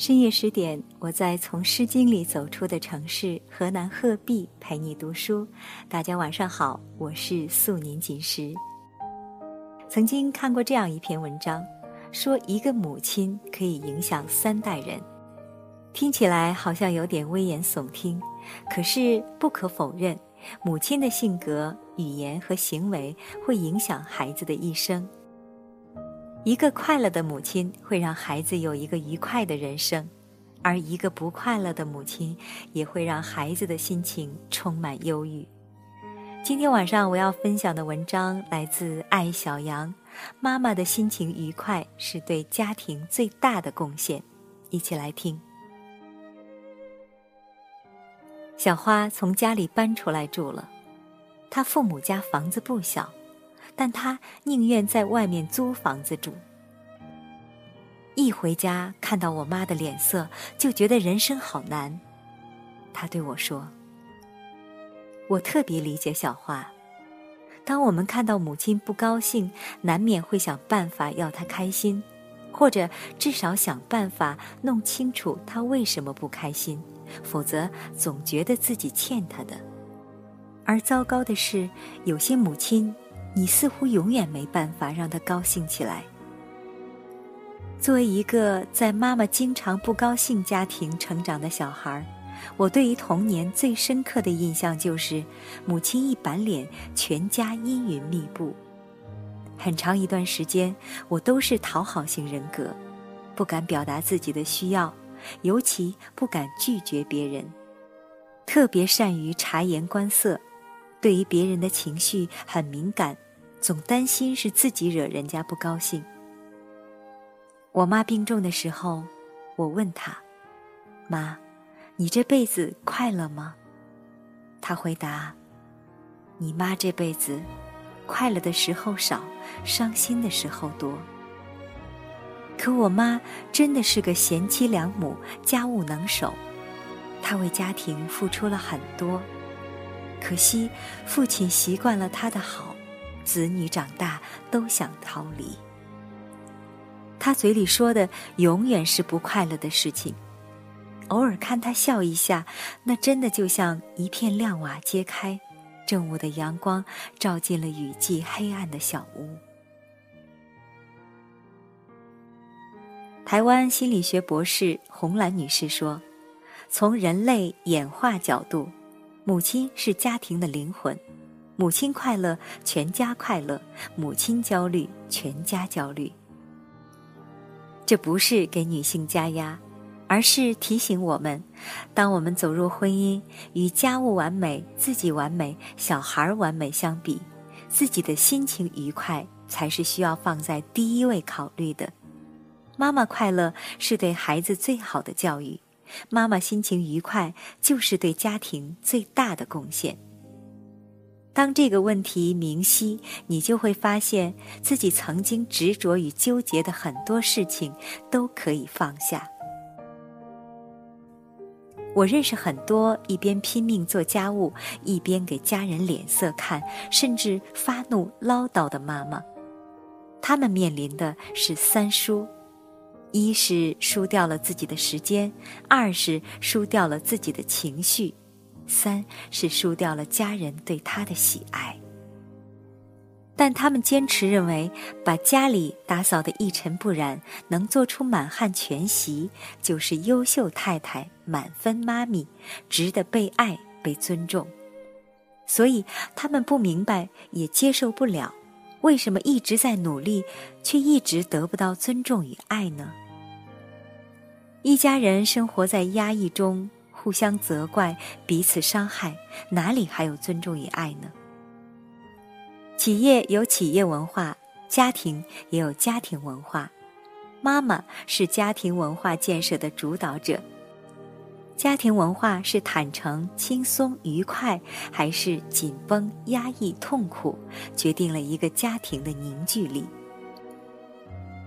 深夜十点，我在从《诗经》里走出的城市河南鹤壁陪你读书。大家晚上好，我是素年锦时。曾经看过这样一篇文章，说一个母亲可以影响三代人，听起来好像有点危言耸听，可是不可否认，母亲的性格、语言和行为会影响孩子的一生。一个快乐的母亲会让孩子有一个愉快的人生，而一个不快乐的母亲也会让孩子的心情充满忧郁。今天晚上我要分享的文章来自爱小羊，妈妈的心情愉快是对家庭最大的贡献。一起来听。小花从家里搬出来住了，她父母家房子不小。但他宁愿在外面租房子住。一回家看到我妈的脸色，就觉得人生好难。他对我说：“我特别理解小花。当我们看到母亲不高兴，难免会想办法要她开心，或者至少想办法弄清楚她为什么不开心，否则总觉得自己欠她的。而糟糕的是，有些母亲。”你似乎永远没办法让他高兴起来。作为一个在妈妈经常不高兴家庭成长的小孩我对于童年最深刻的印象就是，母亲一板脸，全家阴云密布。很长一段时间，我都是讨好型人格，不敢表达自己的需要，尤其不敢拒绝别人，特别善于察言观色。对于别人的情绪很敏感，总担心是自己惹人家不高兴。我妈病重的时候，我问她：“妈，你这辈子快乐吗？”她回答：“你妈这辈子，快乐的时候少，伤心的时候多。”可我妈真的是个贤妻良母，家务能手，她为家庭付出了很多。可惜，父亲习惯了他的好，子女长大都想逃离。他嘴里说的永远是不快乐的事情，偶尔看他笑一下，那真的就像一片亮瓦揭开，正午的阳光照进了雨季黑暗的小屋。台湾心理学博士红兰女士说：“从人类演化角度。”母亲是家庭的灵魂，母亲快乐，全家快乐；母亲焦虑，全家焦虑。这不是给女性加压，而是提醒我们：当我们走入婚姻，与家务完美、自己完美、小孩完美相比，自己的心情愉快才是需要放在第一位考虑的。妈妈快乐是对孩子最好的教育。妈妈心情愉快，就是对家庭最大的贡献。当这个问题明晰，你就会发现自己曾经执着与纠结的很多事情都可以放下。我认识很多一边拼命做家务，一边给家人脸色看，甚至发怒唠叨的妈妈，他们面临的是三叔。一是输掉了自己的时间，二是输掉了自己的情绪，三是输掉了家人对他的喜爱。但他们坚持认为，把家里打扫得一尘不染，能做出满汉全席，就是优秀太太、满分妈咪，值得被爱、被尊重。所以他们不明白，也接受不了。为什么一直在努力，却一直得不到尊重与爱呢？一家人生活在压抑中，互相责怪，彼此伤害，哪里还有尊重与爱呢？企业有企业文化，家庭也有家庭文化。妈妈是家庭文化建设的主导者。家庭文化是坦诚、轻松、愉快，还是紧绷、压抑、痛苦，决定了一个家庭的凝聚力。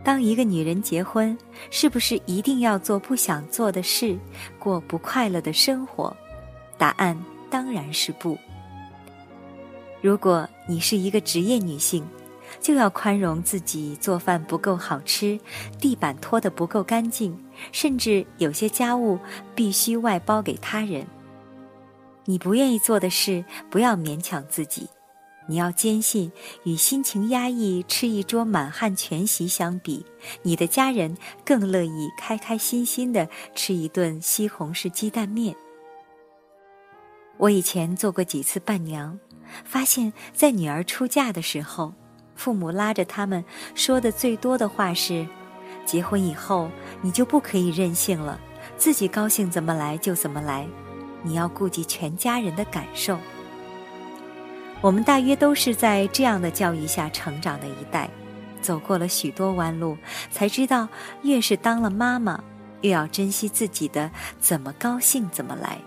当一个女人结婚，是不是一定要做不想做的事，过不快乐的生活？答案当然是不。如果你是一个职业女性，就要宽容自己做饭不够好吃，地板拖得不够干净，甚至有些家务必须外包给他人。你不愿意做的事，不要勉强自己。你要坚信，与心情压抑吃一桌满汉全席相比，你的家人更乐意开开心心的吃一顿西红柿鸡蛋面。我以前做过几次伴娘，发现，在女儿出嫁的时候，父母拉着他们说的最多的话是：“结婚以后，你就不可以任性了，自己高兴怎么来就怎么来。”你要顾及全家人的感受。我们大约都是在这样的教育下成长的一代，走过了许多弯路，才知道越是当了妈妈，越要珍惜自己的怎么高兴怎么来。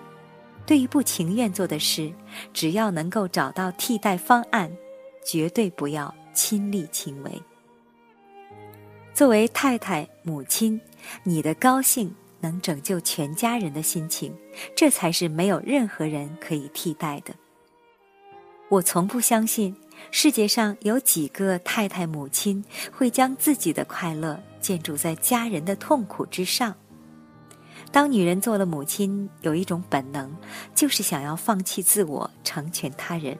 对于不情愿做的事，只要能够找到替代方案，绝对不要亲力亲为。作为太太、母亲，你的高兴。能拯救全家人的心情，这才是没有任何人可以替代的。我从不相信世界上有几个太太母亲会将自己的快乐建筑在家人的痛苦之上。当女人做了母亲，有一种本能，就是想要放弃自我，成全他人。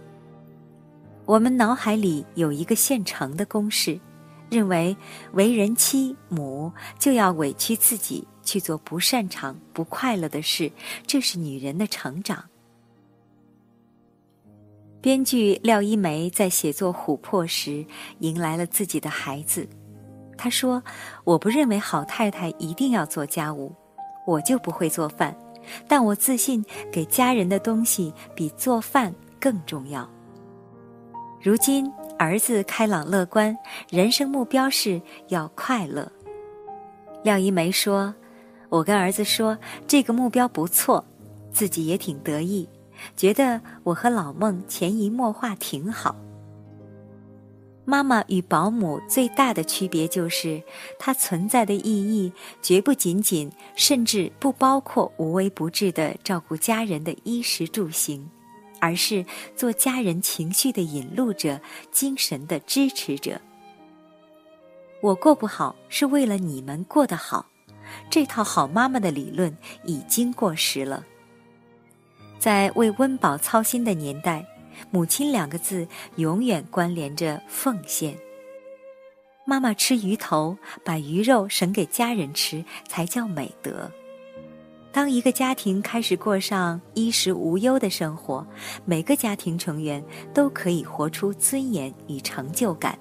我们脑海里有一个现成的公式，认为为人妻母就要委屈自己。去做不擅长、不快乐的事，这是女人的成长。编剧廖一梅在写作《琥珀》时，迎来了自己的孩子。她说：“我不认为好太太一定要做家务，我就不会做饭，但我自信给家人的东西比做饭更重要。”如今，儿子开朗乐观，人生目标是要快乐。廖一梅说。我跟儿子说这个目标不错，自己也挺得意，觉得我和老孟潜移默化挺好。妈妈与保姆最大的区别就是，它存在的意义绝不仅仅，甚至不包括无微不至的照顾家人的衣食住行，而是做家人情绪的引路者、精神的支持者。我过不好，是为了你们过得好。这套好妈妈的理论已经过时了。在为温饱操心的年代，母亲两个字永远关联着奉献。妈妈吃鱼头，把鱼肉省给家人吃，才叫美德。当一个家庭开始过上衣食无忧的生活，每个家庭成员都可以活出尊严与成就感。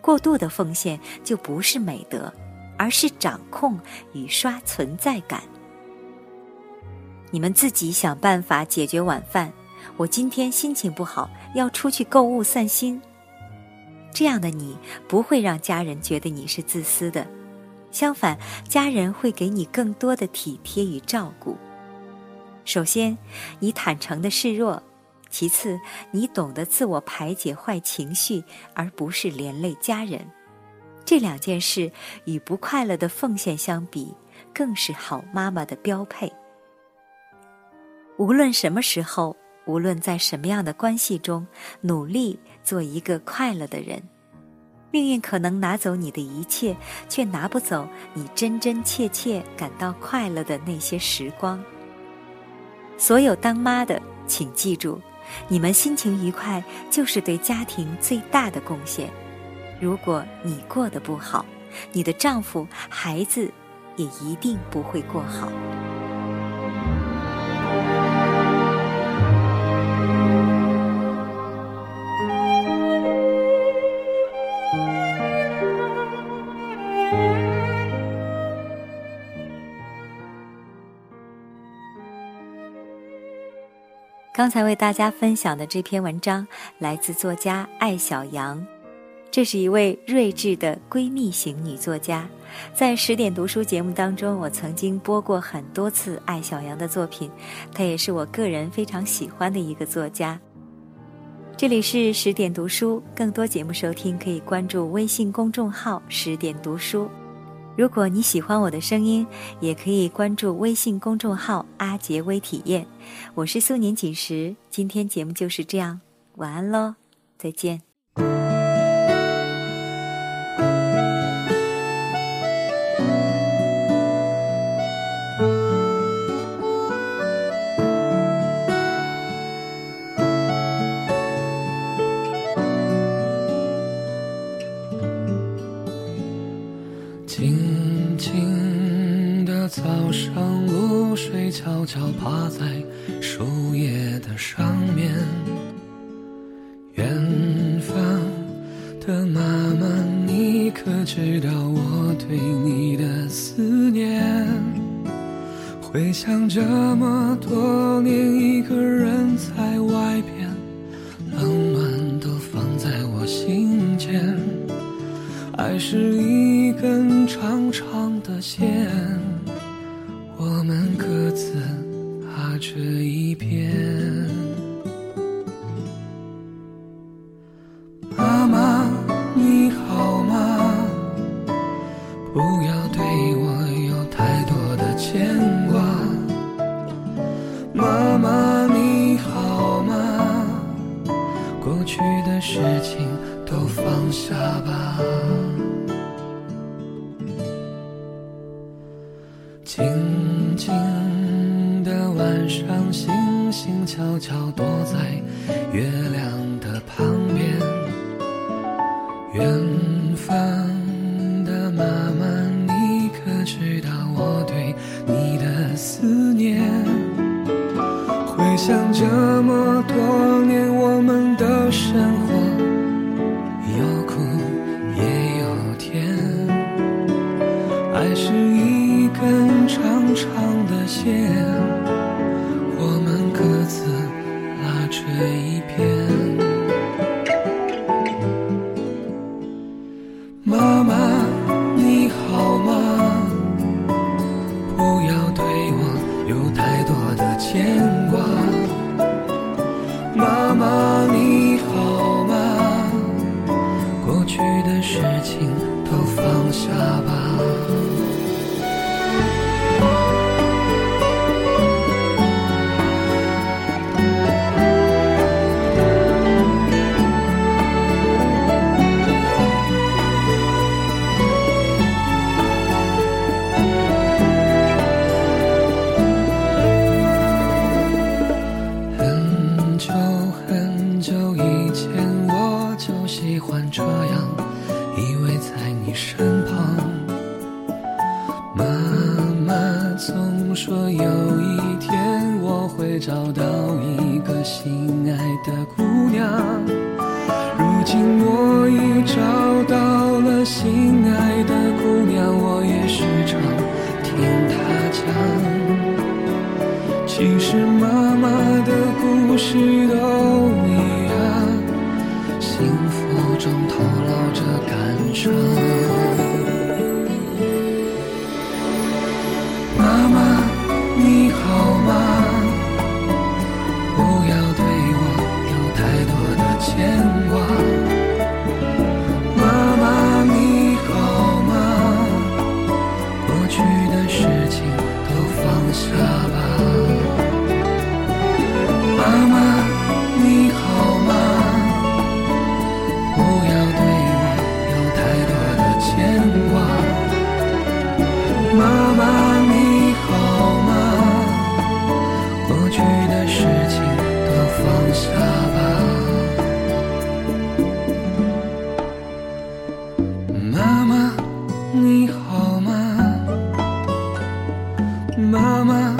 过度的奉献就不是美德。而是掌控与刷存在感。你们自己想办法解决晚饭。我今天心情不好，要出去购物散心。这样的你不会让家人觉得你是自私的，相反，家人会给你更多的体贴与照顾。首先，你坦诚的示弱；其次，你懂得自我排解坏情绪，而不是连累家人。这两件事与不快乐的奉献相比，更是好妈妈的标配。无论什么时候，无论在什么样的关系中，努力做一个快乐的人。命运可能拿走你的一切，却拿不走你真真切切感到快乐的那些时光。所有当妈的，请记住，你们心情愉快，就是对家庭最大的贡献。如果你过得不好，你的丈夫、孩子也一定不会过好。刚才为大家分享的这篇文章来自作家艾小羊。这是一位睿智的闺蜜型女作家，在十点读书节目当中，我曾经播过很多次艾小羊的作品，她也是我个人非常喜欢的一个作家。这里是十点读书，更多节目收听可以关注微信公众号“十点读书”。如果你喜欢我的声音，也可以关注微信公众号“阿杰微体验”。我是苏年锦时，今天节目就是这样，晚安喽，再见。脚趴在树叶的上面。远方的妈妈，你可知道我对你的思念？回想这么多年，一个人在上，星星悄悄躲在月亮的旁边。远方的妈妈，你可知道我对你的思念？回想这么多年，我们的生活有苦也有甜，爱是一根长长的线，一边。妈妈，你好吗？不要对我有太多的牵挂。妈妈，你好吗？过去的事情都放下吧。欢这样依偎在你身旁。妈妈总说有一天我会找到一个心爱的姑娘，如今我已找到了心爱的姑娘，我也时常听她讲。其实妈妈的故事都中透露着感伤。妈妈，你好吗？不要对我有太多的牵挂。妈妈，你好吗？过去的事情都放下吧。妈妈，你好吗？